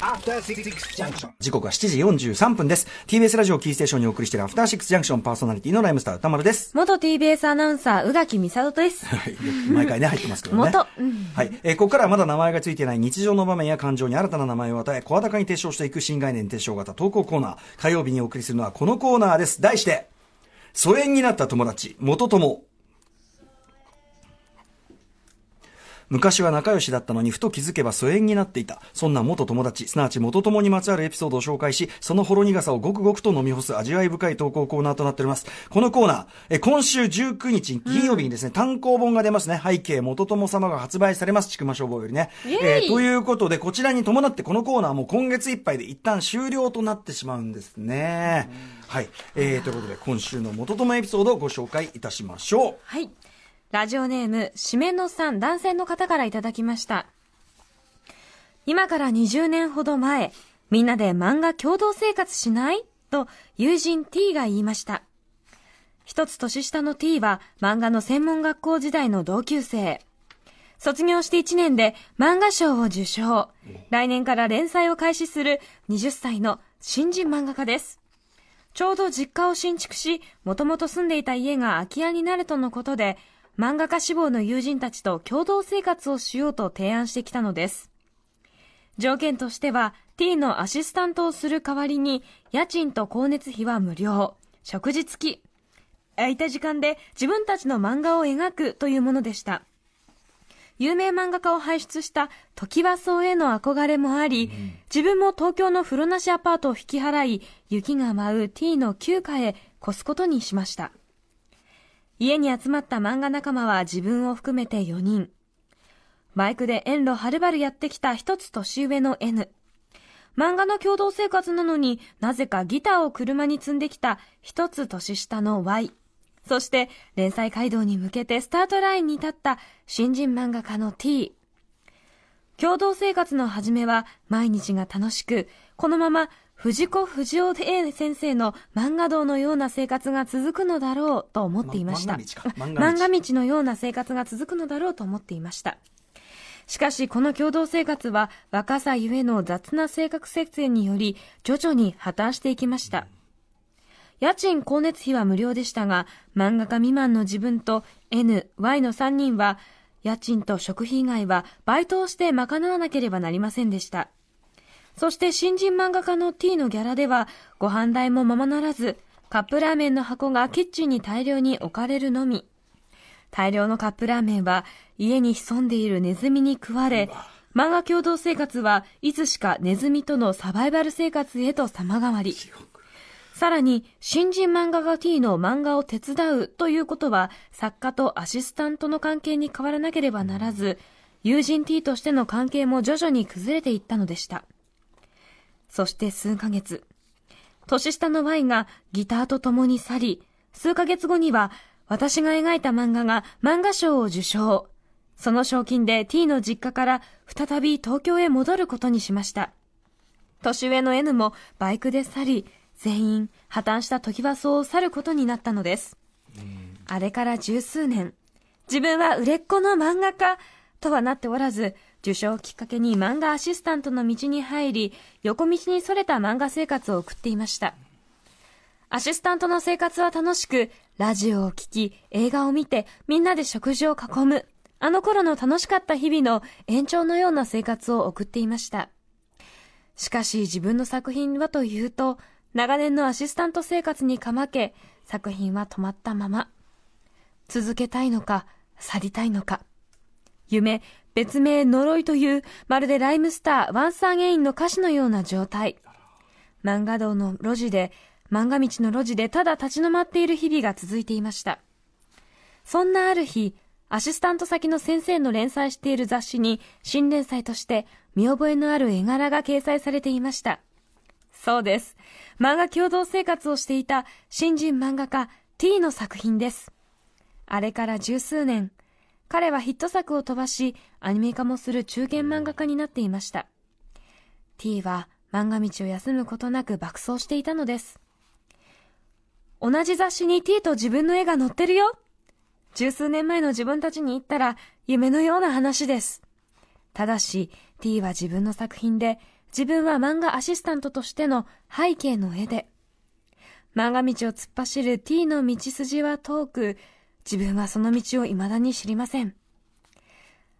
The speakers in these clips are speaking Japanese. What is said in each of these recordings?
After Six Junction. 時刻は7時43分です。TBS ラジオキーステーションにお送りしているアフターシックスジャンクションパーソナリティのライムスター歌丸です。元 TBS アナウンサー、宇垣美里です。はい。毎回ね、入ってますけどね。元うんはい。えーここからはまだ名前がついていない日常の場面や感情に新たな名前を与え、声高に提唱していく新概念提唱型投稿コーナー。火曜日にお送りするのはこのコーナーです。題して、疎遠になった友達、元友。昔は仲良しだったのにふと気づけば疎遠になっていた。そんな元友達、すなわち元友にまつわるエピソードを紹介し、そのほろ苦さをごくごくと飲み干す味わい深い投稿コーナーとなっております。このコーナー、え今週19日金曜日にですね、単行本が出ますね。背景元友様が発売されます。ちくま消防よりね。えーということで、こちらに伴ってこのコーナーも今月いっぱいで一旦終了となってしまうんですね。はい。えー、ということで、今週の元友エピソードをご紹介いたしましょう。はい。ラジオネーム、しめのさん、男性の方からいただきました。今から20年ほど前、みんなで漫画共同生活しない？と友人 T が言いました。一つ年下の T は漫画の専門学校時代の同級生。卒業して1年で漫画賞を受賞。来年から連載を開始する20歳の新人漫画家です。ちょうど実家を新築し、もともと住んでいた家が空き家になるとのことで、漫画家志望の友人たちと共同生活をしようと提案してきたのです。条件としては、T のアシスタントをする代わりに、家賃と光熱費は無料、食事付き、空いた時間で自分たちの漫画を描くというものでした。有名漫画家を輩出した時は荘への憧れもあり、自分も東京の風呂なしアパートを引き払い、雪が舞う T の旧家へ越すことにしました。家に集まった漫画仲間は自分を含めて4人。バイクで遠路はるばるやってきた一つ年上の N。漫画の共同生活なのになぜかギターを車に積んできた一つ年下の Y。そして連載街道に向けてスタートラインに立った新人漫画家の T。共同生活の始めは毎日が楽しく、このまま藤子不二雄 A 先生の漫画道のような生活が続くのだろうと思っていました。ま漫画漫画道のような生活が続くのだろうと思っていました。しかし、この共同生活は若さゆえの雑な性格設定により、徐々に破綻していきました。家賃、光熱費は無料でしたが、漫画家未満の自分と N、Y の3人は、家賃と食費以外はバイトをして賄わなければなりませんでした。そして新人漫画家の T のギャラでは、ご飯代もままならず、カップラーメンの箱がキッチンに大量に置かれるのみ。大量のカップラーメンは家に潜んでいるネズミに食われ、漫画共同生活はいつしかネズミとのサバイバル生活へと様変わり。さらに、新人漫画家 T の漫画を手伝うということは、作家とアシスタントの関係に変わらなければならず、友人 T としての関係も徐々に崩れていったのでした。そして数ヶ月、年下の Y がギターと共に去り、数ヶ月後には私が描いた漫画が漫画賞を受賞。その賞金で T の実家から再び東京へ戻ることにしました。年上の N もバイクで去り、全員破綻した時は荘を去ることになったのです。あれから十数年、自分は売れっ子の漫画家とはなっておらず、受賞をきっかけに漫画アシスタントの道に入り、横道にそれた漫画生活を送っていました。アシスタントの生活は楽しく、ラジオを聴き、映画を見て、みんなで食事を囲む、あの頃の楽しかった日々の延長のような生活を送っていました。しかし自分の作品はというと、長年のアシスタント生活にかまけ、作品は止まったまま。続けたいのか、去りたいのか。夢、別名呪いという、まるでライムスター、ワンサーゲインの歌詞のような状態。漫画道の路地で、漫画道の路地でただ立ち止まっている日々が続いていました。そんなある日、アシスタント先の先生の連載している雑誌に新連載として見覚えのある絵柄が掲載されていました。そうです。漫画共同生活をしていた新人漫画家 T の作品です。あれから十数年、彼はヒット作を飛ばし、アニメ化もする中堅漫画家になっていました。T は漫画道を休むことなく爆走していたのです。同じ雑誌に T と自分の絵が載ってるよ十数年前の自分たちに言ったら夢のような話です。ただし、T は自分の作品で、自分は漫画アシスタントとしての背景の絵で、漫画道を突っ走る T の道筋は遠く、自分はその道を未だに知りません。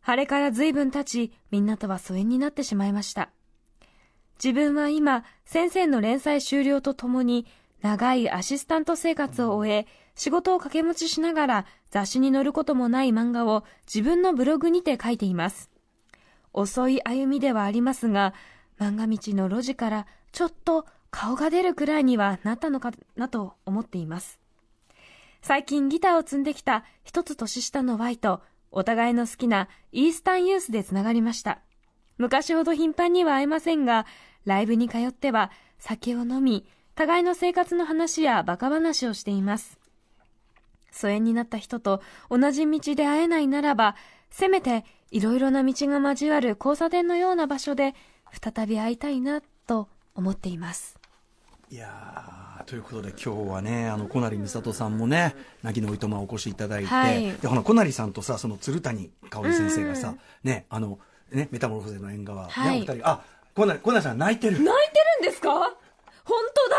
晴れから随分経ち、みんなとは疎遠になってしまいました。自分は今、先生の連載終了とともに、長いアシスタント生活を終え、仕事を掛け持ちしながら雑誌に載ることもない漫画を自分のブログにて書いています。遅い歩みではありますが、漫画道の路地からちょっと顔が出るくらいにはなったのかなと思っています。最近ギターを積んできた一つ年下の Y とお互いの好きなイースタンユースでつながりました。昔ほど頻繁には会えませんが、ライブに通っては酒を飲み、互いの生活の話やバカ話をしています。疎遠になった人と同じ道で会えないならば、せめていろいろな道が交わる交差点のような場所で再び会いたいなと思っています。いやーということで今日はねあの小成美里さんもね泣きのおいとまお越しいただいて、はい。でほら小成さんとさその鶴谷香織先生がさ、ねあのねメタモルフォーゼの縁側、はい。ねお二人あ小成小成さん泣いてる。泣いてるんですか？本当だ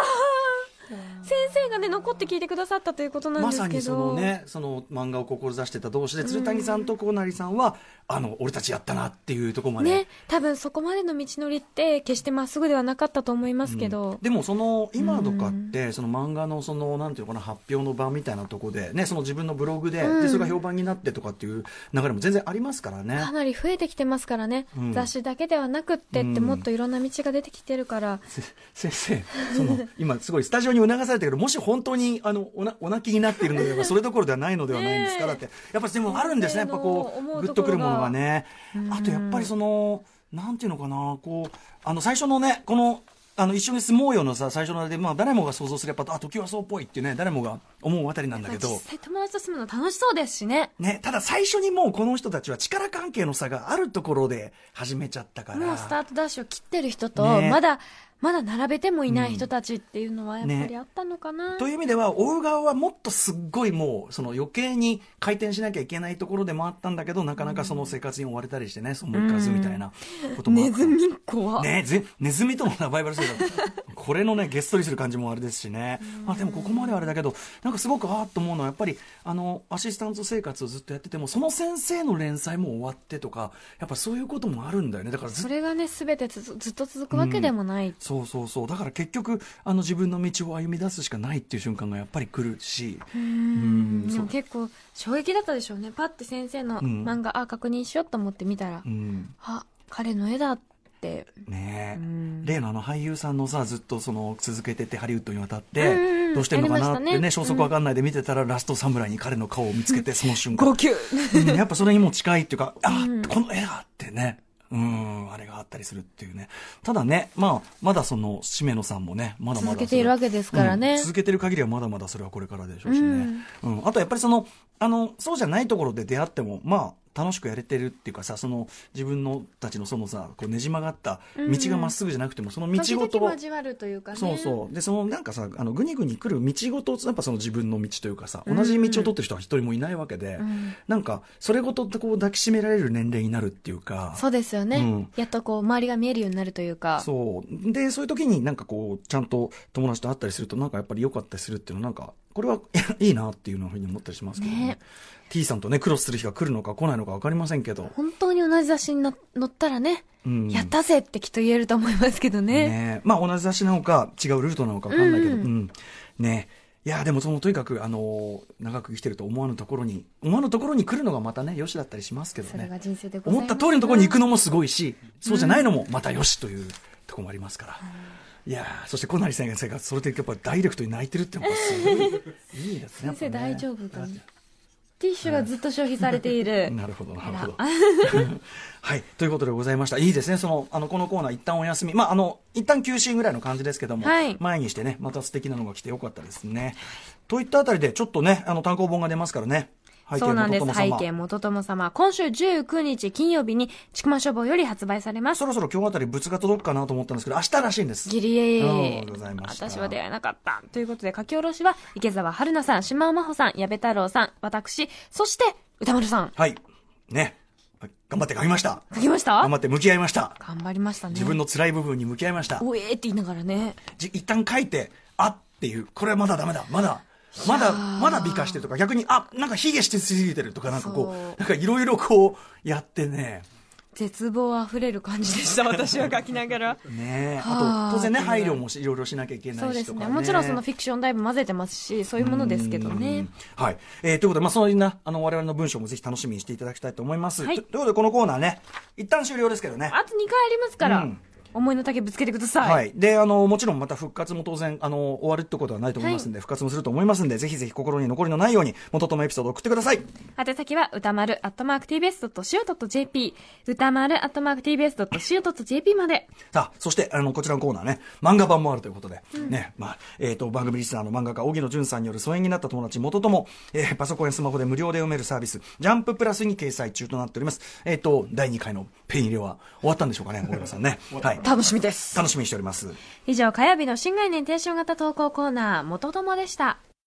先生がね、残って聞いてくださったということなんですけど。まさにそのねその漫画を志してた同士で鶴谷さんと小成さんは、あの俺たちやったなっていうところまで、ね、多分そこまでの道のりって決してまっすぐではなかったと思いますけど。でもその今とかってその漫画のそのなんていうのかな発表の場みたいなところでねその自分のブログで,、でそれが評判になってとかっていう流れも全然ありますからね。かなり増えてきてますからね、うん。雑誌だけではなくってってもっといろんな道が出てきてるから、せ先生その今すごいスタジオに促されたけどもし本当にあのおなお泣きになっているのであれば それどころではないのではないんですか、だって。やっぱりでもあるんですね。やっぱこううところが。グッとくるものがね。あとやっぱりそのなんていうのかな。こうあの最初のねこのあの一緒に住もうよのさ最初のあれで、まあ、誰もが想像すればあ時はそうっぽいってね誰もが思うあたりなんだけど。実際友達と住むの楽しそうですしね。ね、ただ最初にもうこの人たちは力関係の差があるところで始めちゃったから。もうスタートダッシュを切ってる人と、ねまだ、まだ並べてもいない人たちっていうのはやっぱりあったのかな。という意味では追う側はもっとすっごいもうその余計に回転しなきゃいけないところでもあったんだけどなかなかその生活に追われたりしてねそのもう一回ずみたいなこともあった。ネズミ怖っねぜネズミとのサバイバル生活これのねげっそりする感じもあれですしね、まあ、でもここまではあれだけどなんかすごくああと思うのはやっぱりあのアシスタント生活をずっとやっててもその先生の連載も終わってとかやっぱそういうこともあるんだよね。だからそれがね、すべてずずっと続くわけでもない。そうそうそう。だから結局あの自分の道を歩み出すしかないっていう瞬間がやっぱり来るし。うん。でも結構衝撃だったでしょうね。パッて先生のうん。漫画、あ、確認しようと思って見たら、うん。あ、彼の絵だって。ねえ、うん。例のあの俳優さんのさずっとその続けててハリウッドに渡って、うんうんうん。どうしてるのかなってね消息わかんないで見てたら、ラストサムライに彼の顔を見つけてその瞬間、号泣。うん。やっぱそれにも近いっていうかあ、うん。この絵があってねうんあれがあったりするっていうね。ただねまあまだその締野さんもねまだまだ続けているわけですからね。うん続けてる限りはまだまだそれはこれからでしょうしね、うん。あとやっぱりそのあのそうじゃないところで出会ってもまあ楽しくやれてるっていうかさその自分のたちのそのさこうねじ曲がった道がまっすぐじゃなくてもその道時ごと交わるというかね。そうそう。でそのなんかさあのぐにぐに来る道ごとやっぱその自分の道というかさ同じ道を取ってる人は一人もいないわけで、ん。なんかそれごとこう抱きしめられる年齢になるっていうかそうですよね、うん。やっとこう、周りが見えるようになるというか。そう。でそういう時になんかこうちゃんと友達と会ったりするとなんかやっぱり良かったりするっていうのはなんかこれはいいなっていうふうに思ったりしますけどね。ね。T さんとねクロスする日が来るのか来ないのか分かりませんけど、本当に同じ雑誌にな載ったらね、うん。やったぜってきっと言えると思いますけどね。ねまあ同じ雑誌なのか違うルートなのか分かんないけど、ううん。んねいやでもそのとにかくあのー長く生きてると思わぬところに思わぬところに来るのがまたねよしだったりしますけどね。それが人生でございます。思った通りのところに行くのもすごいし、そうじゃないのもまたよしというところもありますから。いやーそして小成先生がそれでやっぱりダイレクトに泣いてるっていうのがすごいいいですね。先生大丈夫かな？ティッシュがずっと消費されている。なるほど、なるほど。はい、ということでございました。いいですね、その、あの、このコーナー一旦お休み。まあ、あの、一旦休止ぐらいの感じですけども、はい前にしてね、また素敵なのが来てよかったですね。といったあたりで、ちょっとね、あの、単行本が出ますからね。そうなんです。背景元友様。今週19日金曜日に、ちくま書房より発売されます。そろそろ今日あたり物が届くかなと思ったんですけど、明日らしいんです。ギリエうんございました私は出会えなかった。ということで、書き下ろしは、池澤春菜さん、島尾真帆さん、矢部太郎さん、私、そして、歌丸さん。はい。ね。頑張って書きました。書きました？頑張って向き合いました。頑張りましたね。自分の辛い部分に向き合いました。おえーって言いながらね。じ一旦書いて、あっていう、これはまだダメだ、まだ。まだ、まだ美化してるとか、逆に、あ、なんか卑下してすぎてるとか、なんかこそうう、なんかいろいろこう、やってね、絶望あふれる感じでした、私は書きながら。ねはああと、当然ね、配慮もしいろいろしなきゃいけないしとか、ね。そうですね。もちろんそのフィクションだいぶ混ぜてますし、そういうものですけどね。はい。えー、ということで、まあ、そのな、あの、我々の文章もぜひ楽しみにしていただきたいと思います。はいとということで、このコーナーね、一旦終了ですけどね。あと2回ありますから、うん思いの丈ぶつけてください。はい。で、あの、もちろんまた復活も当然、あの、終わるってことはないと思いますんで、復活もすると思いますんで、ぜひぜひ心に残りのないように、元ともエピソード送ってください。宛先は歌丸アットマーク tbs.co.jp 歌丸アットマーク tbs.co.jp まで。さあ、そして、あの、こちらのコーナーね、漫画版もあるということで、ね、まあ、えっ、と、番組リスナーの漫画家、荻野淳さんによる疎遠になった友達、元とも、えーパソコンやスマホで無料で読めるサービス、ジャンププラスに掲載中となっております。えっ、と、第2回のペン入れは終わったんでしょうかね、大山さんね。はい。楽しみです。楽しみにしております。以上、火曜日の新概念提唱型投稿コーナー、元友でした。